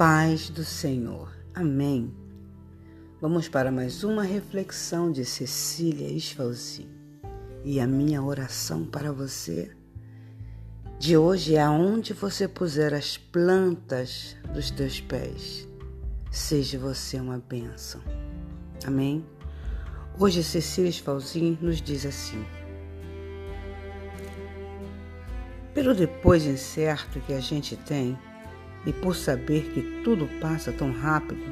paz do Senhor. Amém. Vamos para mais uma reflexão de Cecília Esfalzi. E a minha oração para você de hoje é aonde você puser as plantas dos teus pés. Seja você uma bênção. Amém? Hoje Cecília Esfalzi nos diz assim: Pelo depois incerto que a gente tem, e por saber que tudo passa tão rápido,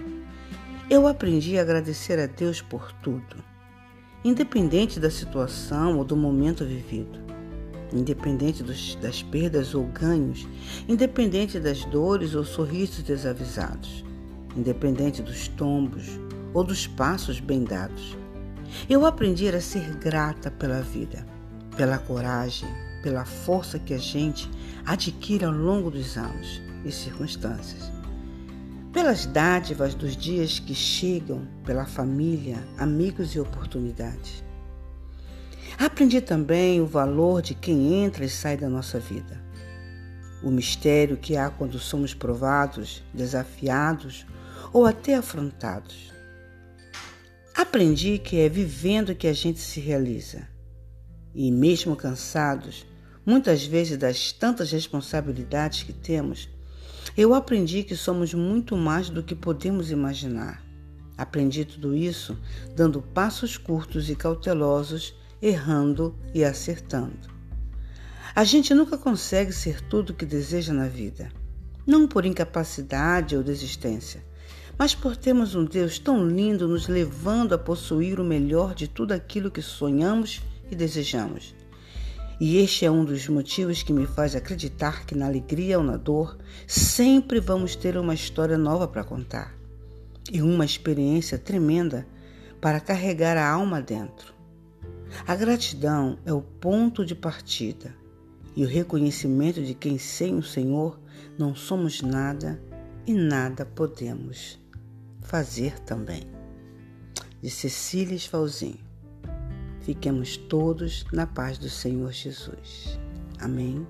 eu aprendi a agradecer a Deus por tudo, independente da situação ou do momento vivido, independente dos, das perdas ou ganhos, independente das dores ou sorrisos desavisados, independente dos tombos ou dos passos bem dados. Eu aprendi a ser grata pela vida, pela coragem, pela força que a gente adquire ao longo dos anos e circunstâncias. Pelas dádivas dos dias que chegam, pela família, amigos e oportunidades. Aprendi também o valor de quem entra e sai da nossa vida. O mistério que há quando somos provados, desafiados ou até afrontados. Aprendi que é vivendo que a gente se realiza. E mesmo cansados, muitas vezes das tantas responsabilidades que temos, eu aprendi que somos muito mais do que podemos imaginar. Aprendi tudo isso dando passos curtos e cautelosos, errando e acertando. A gente nunca consegue ser tudo o que deseja na vida, não por incapacidade ou desistência, mas por termos um Deus tão lindo nos levando a possuir o melhor de tudo aquilo que sonhamos e desejamos. E este é um dos motivos que me faz acreditar que na alegria ou na dor sempre vamos ter uma história nova para contar e uma experiência tremenda para carregar a alma dentro. A gratidão é o ponto de partida e o reconhecimento de quem sem o Senhor não somos nada e nada podemos fazer também. De Cecília Esfalzinho. Fiquemos todos na paz do Senhor Jesus. Amém.